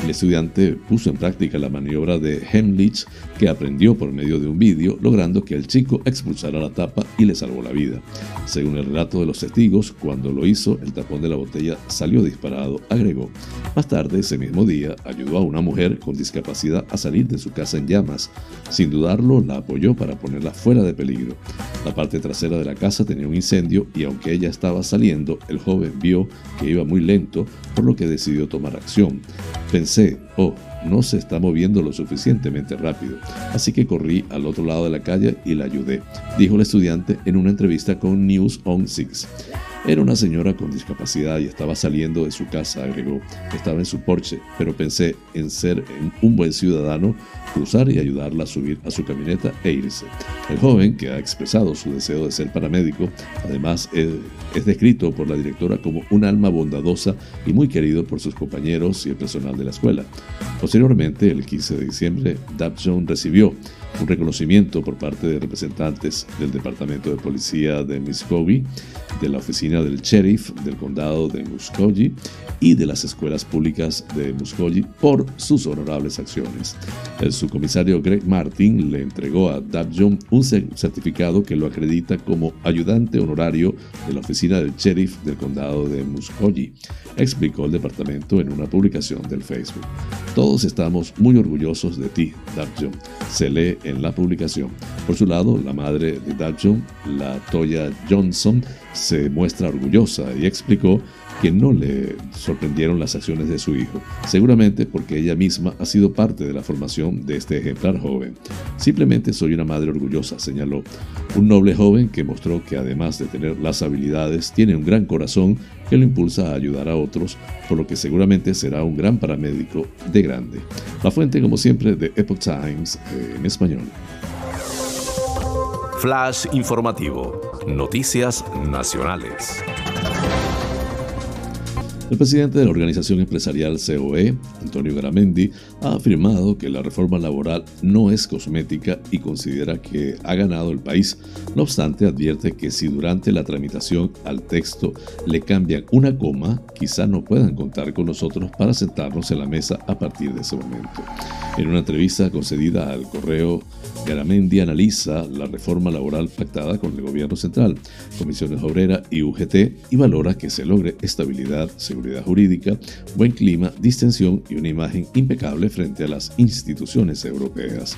El estudiante puso en práctica la maniobra de Hemlich que aprendió por medio de un vídeo, logrando que el chico expulsara la tapa y le salvó la vida. Según el relato de los testigos, cuando lo hizo, el tapón de la botella salió disparado, agregó. Más tarde, ese mismo día, ayudó a una mujer con discapacidad a salir de su casa en llamas. Sin dudarlo, la apoyó para ponerla fuera de peligro. La parte trasera de la casa tenía un incendio y aunque ella estaba saliendo, el joven vio que iba muy lento, por lo que decidió tomar acción. Pensé, oh, no se está moviendo lo suficientemente rápido, así que corrí al otro lado de la calle y la ayudé, dijo el estudiante en una entrevista con News on Six. Era una señora con discapacidad y estaba saliendo de su casa, agregó. Estaba en su porche, pero pensé en ser un buen ciudadano, cruzar y ayudarla a subir a su camioneta e irse. El joven, que ha expresado su deseo de ser paramédico, además es, descrito por la directora como un alma bondadosa y muy querido por sus compañeros y el personal de la escuela. Posteriormente, el 15 de diciembre, Dabjon recibió un reconocimiento por parte de representantes del Departamento de Policía de Muskogee, de la Oficina del Sheriff del Condado de Muskogee y de las escuelas públicas de Muskogee por sus honorables acciones. El subcomisario Greg Martin le entregó a Dabjon un certificado que lo acredita como ayudante honorario de la Oficina del Sheriff del Condado de Muskogee, explicó el departamento en una publicación del Facebook. Todos estamos muy orgullosos de ti, Dabjon, se lee en la publicación. Por su lado, la madre de Dabjon, la Toya Johnson, se muestra orgullosa y explicó que no le sorprendieron las acciones de su hijo, seguramente porque ella misma ha sido parte de la formación de este ejemplar joven. Simplemente soy una madre orgullosa, señaló. Un noble joven que mostró que además de tener las habilidades, tiene un gran corazón que lo impulsa a ayudar a otros, por lo que seguramente será un gran paramédico de grande. La fuente, como siempre, de Epoch Times en español. Flash informativo. Noticias nacionales. El presidente de la organización empresarial COE, Antonio Garamendi, ha afirmado que la reforma laboral no es cosmética y considera que ha ganado el país. No obstante, advierte que si durante la tramitación al texto le cambian una coma, quizá no puedan contar con nosotros para sentarnos en la mesa a partir de ese momento. En una entrevista concedida al correo Garamendi analiza la reforma laboral pactada con el gobierno central, comisiones obreras y UGT y valora que se logre estabilidad, seguridad jurídica, buen clima, distensión y una imagen impecable frente a las instituciones europeas.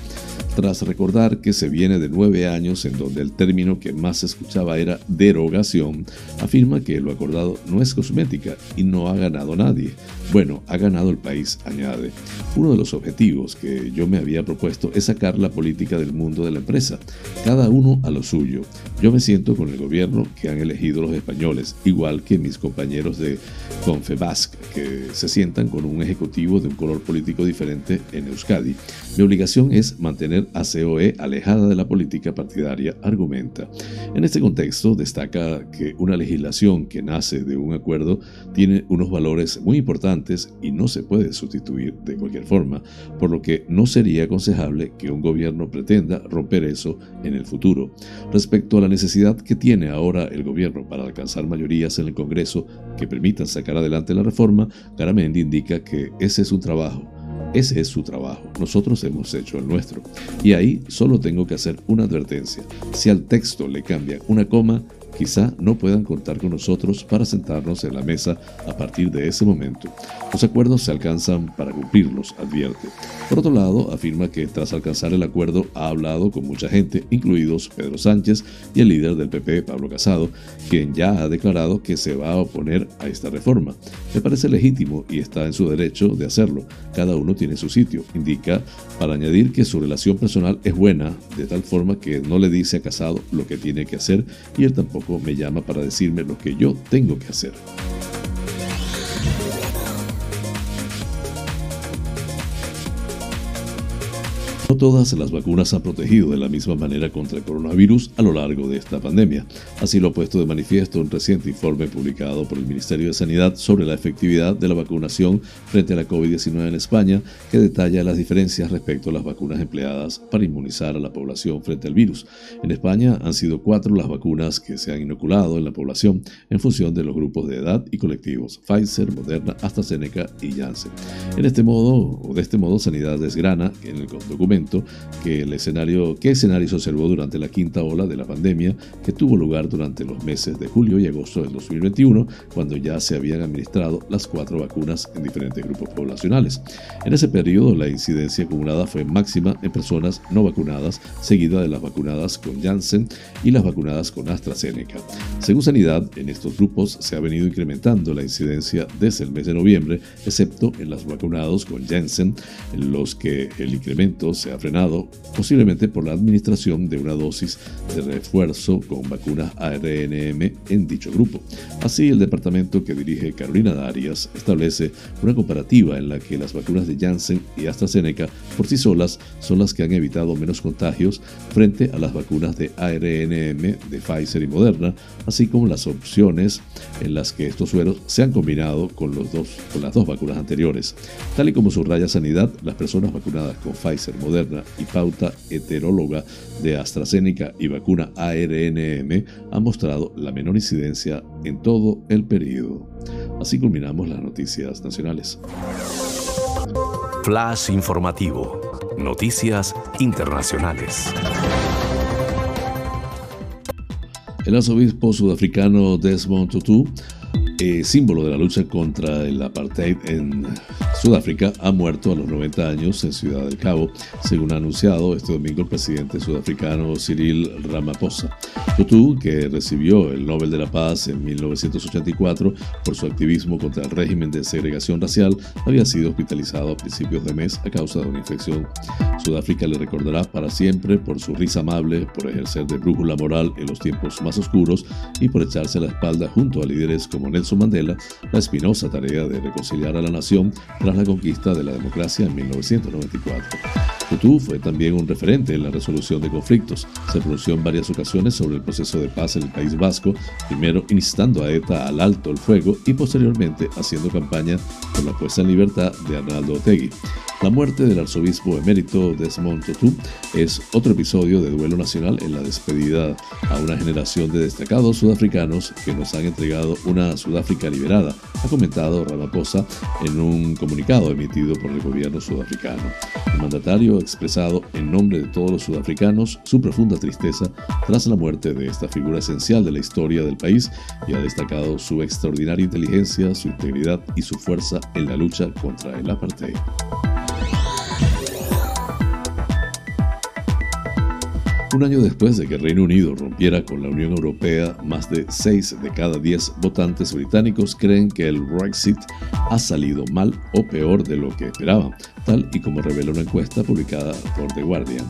Tras recordar que se viene de nueve años en donde el término que más se escuchaba era derogación, afirma que lo acordado no es cosmética y no ha ganado nadie. Bueno, ha ganado el país, añade. Uno de los objetivos que yo me había propuesto es sacar la política del mundo de la empresa, cada uno a lo suyo. Yo me siento con el gobierno que han elegido los españoles, igual que mis compañeros de Confebasc, que se sientan con un ejecutivo de un color político diferente en Euskadi. Mi obligación es mantener a COE alejada de la política partidaria, argumenta. En este contexto, destaca que una legislación que nace de un acuerdo tiene unos valores muy importantes y no se puede sustituir de cualquier forma, por lo que no sería aconsejable que un gobierno pretenda romper eso en el futuro. Respecto a la necesidad que tiene ahora el gobierno para alcanzar mayorías en el Congreso que permitan sacar adelante la reforma, Garamendi indica que ese es un trabajo ese es su trabajo. Nosotros hemos hecho el nuestro. Y ahí solo tengo que hacer una advertencia. Si al texto le cambian una coma, quizá no puedan contar con nosotros para sentarnos en la mesa a partir de ese momento. Los acuerdos se alcanzan para cumplirlos, advierte. Por otro lado, afirma que tras alcanzar el acuerdo ha hablado con mucha gente, incluidos Pedro Sánchez y el líder del PP, Pablo Casado, quien ya ha declarado que se va a oponer a esta reforma. Me parece legítimo y está en su derecho de hacerlo. Cada uno tiene su sitio, indica, para añadir que su relación personal es buena, de tal forma que no le dice a Casado lo que tiene que hacer y él tampoco me llama para decirme lo que yo tengo que hacer. Todas las vacunas han protegido de la misma manera contra el coronavirus a lo largo de esta pandemia. Así lo ha puesto de manifiesto un reciente informe publicado por el Ministerio de Sanidad sobre la efectividad de la vacunación frente a la COVID-19 en España, que detalla las diferencias respecto a las vacunas empleadas para inmunizar a la población frente al virus. En España han sido cuatro las vacunas que se han inoculado en la población en función de los grupos de edad y colectivos Pfizer, Moderna, AstraZeneca y Janssen. En este modo, o de este modo, Sanidad desgrana en el documento que el escenario, qué escenario se observó durante la quinta ola de la pandemia que tuvo lugar durante los meses de julio y agosto del 2021, cuando ya se habían administrado las cuatro vacunas en diferentes grupos poblacionales. En ese periodo, la incidencia acumulada fue máxima en personas no vacunadas, seguida de las vacunadas con Janssen y las vacunadas con AstraZeneca. Según Sanidad, en estos grupos se ha venido incrementando la incidencia desde el mes de noviembre, excepto en las vacunados con Janssen, en los que el incremento se ha frenado, posiblemente por la administración de una dosis de refuerzo con vacunas ARNM en dicho grupo. Así, el departamento que dirige Carolina Darias establece una comparativa en la que las vacunas de Janssen y AstraZeneca por sí solas son las que han evitado menos contagios frente a las vacunas de ARNM de Pfizer y Moderna, así como las opciones en las que estos sueros se han combinado con, los dos, con las dos vacunas anteriores. Tal y como subraya Sanidad, las personas vacunadas con Pfizer, Moderna, y pauta heteróloga de AstraZeneca y vacuna ARNM han mostrado la menor incidencia en todo el periodo. Así culminamos las noticias nacionales. Flash informativo. Noticias internacionales. El arzobispo sudafricano Desmond Tutu eh, símbolo de la lucha contra el apartheid en Sudáfrica, ha muerto a los 90 años en Ciudad del Cabo, según ha anunciado este domingo el presidente sudafricano Cyril Ramaphosa. Tutu, que recibió el Nobel de la Paz en 1984 por su activismo contra el régimen de segregación racial, había sido hospitalizado a principios de mes a causa de una infección. Sudáfrica le recordará para siempre por su risa amable, por ejercer de brújula moral en los tiempos más oscuros y por echarse la espalda junto a líderes como Nelson Mandela la espinosa tarea de reconciliar a la nación tras la conquista de la democracia en 1994. Tutu fue también un referente en la resolución de conflictos. Se pronunció en varias ocasiones sobre el proceso de paz en el País Vasco, primero instando a ETA al alto el fuego y posteriormente haciendo campaña por la puesta en libertad de Arnaldo Otegui. La muerte del arzobispo emérito Desmond Tutu es otro episodio de duelo nacional en la despedida a una generación de destacados sudafricanos que nos han entregado una Sudáfrica liberada, ha comentado Ramaphosa en un comunicado emitido por el gobierno sudafricano. El mandatario ha expresado en nombre de todos los sudafricanos su profunda tristeza tras la muerte de esta figura esencial de la historia del país y ha destacado su extraordinaria inteligencia, su integridad y su fuerza en la lucha contra el apartheid. Un año después de que Reino Unido rompiera con la Unión Europea, más de 6 de cada 10 votantes británicos creen que el Brexit ha salido mal o peor de lo que esperaban, tal y como revela una encuesta publicada por The Guardian.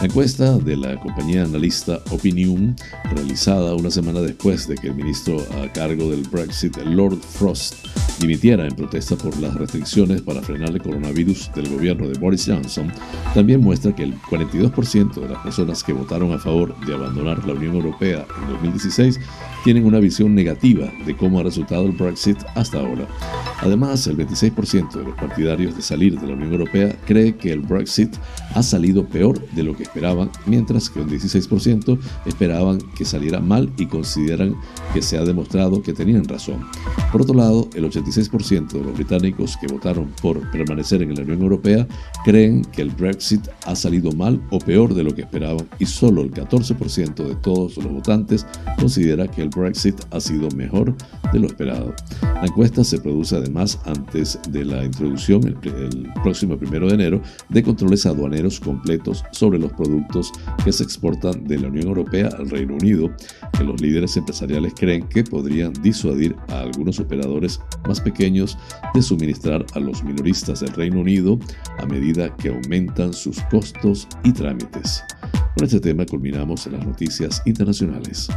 La encuesta de la compañía analista Opinion, realizada una semana después de que el ministro a cargo del Brexit, Lord Frost, dimitiera en protesta por las restricciones para frenar el coronavirus del gobierno de Boris Johnson, también muestra que el 42% de las personas que votaron a favor de abandonar la Unión Europea en 2016 tienen una visión negativa de cómo ha resultado el Brexit hasta ahora. Además, el 26% de los partidarios de salir de la Unión Europea cree que el Brexit ha salido peor de lo que esperaban, mientras que un 16% esperaban que saliera mal y consideran que se ha demostrado que tenían razón. Por otro lado, el 86% de los británicos que votaron por permanecer en la Unión Europea creen que el Brexit ha salido mal o peor de lo que esperaban y solo el 14% de todos los votantes considera que el Brexit ha sido mejor de lo esperado. La encuesta se produce además antes de la introducción el, próximo primero de enero de controles aduaneros completos sobre los productos que se exportan de la Unión Europea al Reino Unido, que los líderes empresariales creen que podrían disuadir a algunos operadores más pequeños de suministrar a los minoristas del Reino Unido a medida que aumentan sus costos y trámites. Con este tema culminamos en las noticias internacionales.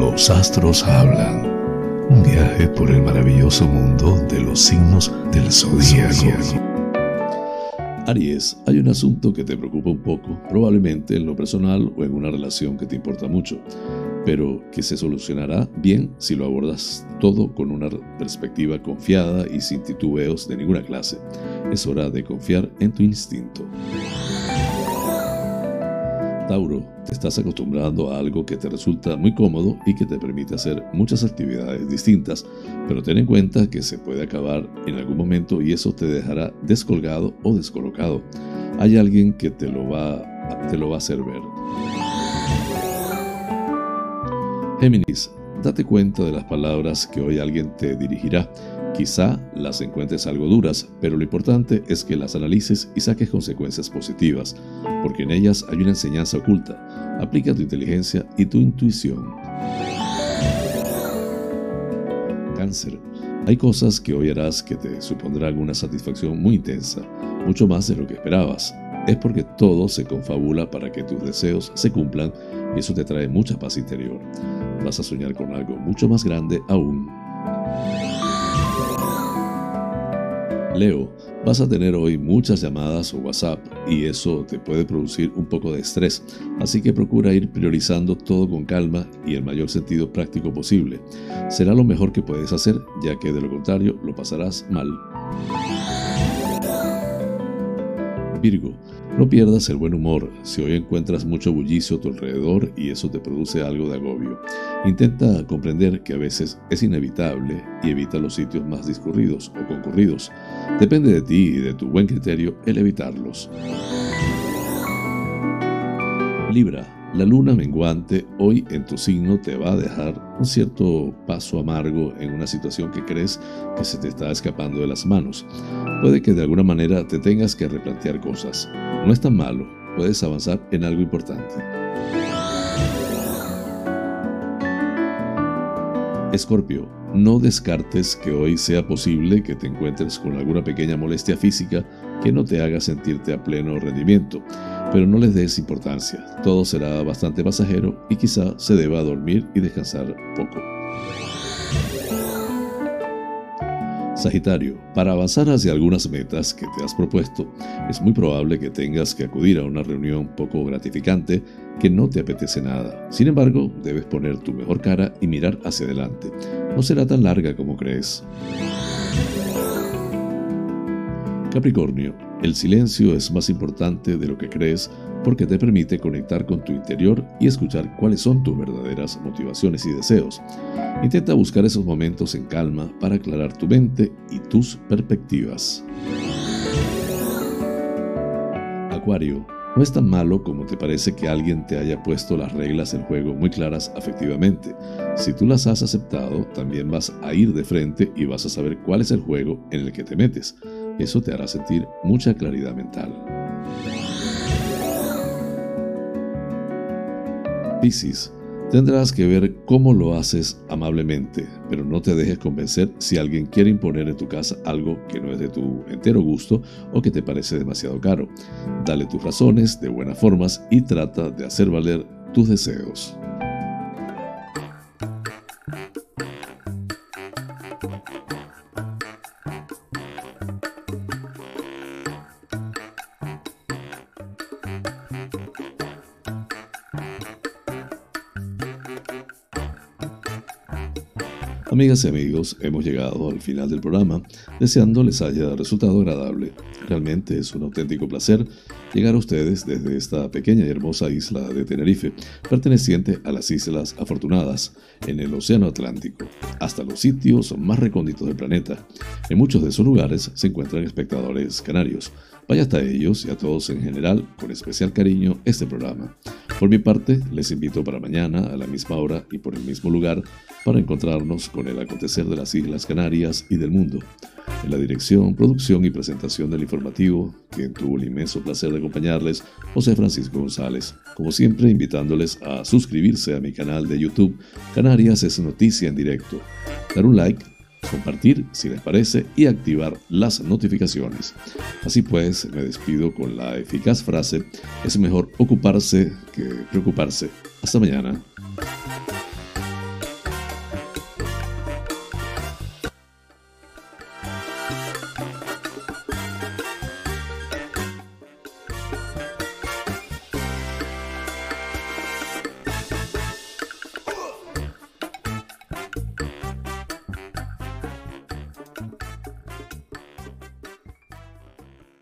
Los astros hablan. Un viaje por el maravilloso mundo de los signos del zodíaco. Aries, hay un asunto que te preocupa un poco, probablemente en lo personal o en una relación que te importa mucho, pero que se solucionará bien si lo abordas todo con una perspectiva confiada y sin titubeos de ninguna clase. Es hora de confiar en tu instinto. Tauro, te estás acostumbrando a algo que te resulta muy cómodo y que te permite hacer muchas actividades distintas, pero ten en cuenta que se puede acabar en algún momento y eso te dejará descolgado o descolocado. Hay alguien que te lo va, te lo va a hacer ver. Géminis, date cuenta de las palabras que hoy alguien te dirigirá Quizá las encuentres algo duras, pero lo importante es que las analices y saques consecuencias positivas, porque en ellas hay una enseñanza oculta. Aplica tu inteligencia y tu intuición. Cáncer. Hay cosas que hoy harás que te supondrán una satisfacción muy intensa, mucho más de lo que esperabas. Es porque todo se confabula para que tus deseos se cumplan y eso te trae mucha paz interior. Vas a soñar con algo mucho más grande aún. Leo, vas a tener hoy muchas llamadas o WhatsApp y eso te puede producir un poco de estrés, así que procura ir priorizando todo con calma y el mayor sentido práctico posible. Será lo mejor que puedes hacer, ya que de lo contrario lo pasarás mal. Virgo, no pierdas el buen humor si hoy encuentras mucho bullicio a tu alrededor y eso te produce algo de agobio. Intenta comprender que a veces es inevitable y evita los sitios más discurridos o concurridos. Depende de ti y de tu buen criterio el evitarlos. Libra, la luna menguante hoy en tu signo te va a dejar un cierto paso amargo en una situación que crees que se te está escapando de las manos. Puede que de alguna manera te tengas que replantear cosas. No es tan malo, puedes avanzar en algo importante. Escorpio, no descartes que hoy sea posible que te encuentres con alguna pequeña molestia física que no te haga sentirte a pleno rendimiento pero no les des importancia. Todo será bastante pasajero y quizá se deba dormir y descansar poco. Sagitario, para avanzar hacia algunas metas que te has propuesto, es muy probable que tengas que acudir a una reunión poco gratificante que no te apetece nada. Sin embargo, debes poner tu mejor cara y mirar hacia adelante. No será tan larga como crees. Capricornio, el silencio es más importante de lo que crees porque te permite conectar con tu interior y escuchar cuáles son tus verdaderas motivaciones y deseos. Intenta buscar esos momentos en calma para aclarar tu mente y tus perspectivas. Acuario, no es tan malo como te parece que alguien te haya puesto las reglas del juego muy claras afectivamente. Si tú las has aceptado, también vas a ir de frente y vas a saber cuál es el juego en el que te metes. Eso te hará sentir mucha claridad mental. Piscis, tendrás que ver cómo lo haces amablemente, pero no te dejes convencer si alguien quiere imponer en tu casa algo que no es de tu entero gusto o que te parece demasiado caro. Dale tus razones de buenas formas y trata de hacer valer tus deseos. Amigas y amigos, hemos llegado al final del programa, deseando les haya resultado agradable. Realmente es un auténtico placer llegar a ustedes desde esta pequeña y hermosa isla de Tenerife, perteneciente a las Islas Afortunadas, en el Océano Atlántico, hasta los sitios más recónditos del planeta. En muchos de esos lugares se encuentran espectadores canarios. Vaya hasta ellos y a todos en general, con especial cariño, este programa. Por mi parte, les invito para mañana a la misma hora y por el mismo lugar para encontrarnos con el acontecer de las Islas Canarias y del mundo. En la dirección, producción y presentación del informativo, quien tuvo el inmenso placer de acompañarles, José Francisco González. Como siempre, invitándoles a suscribirse a mi canal de YouTube, Canarias es Noticia en Directo, dar un like, compartir si les parece y activar las notificaciones. Así pues, me despido con la eficaz frase, es mejor ocuparse que preocuparse. Hasta mañana.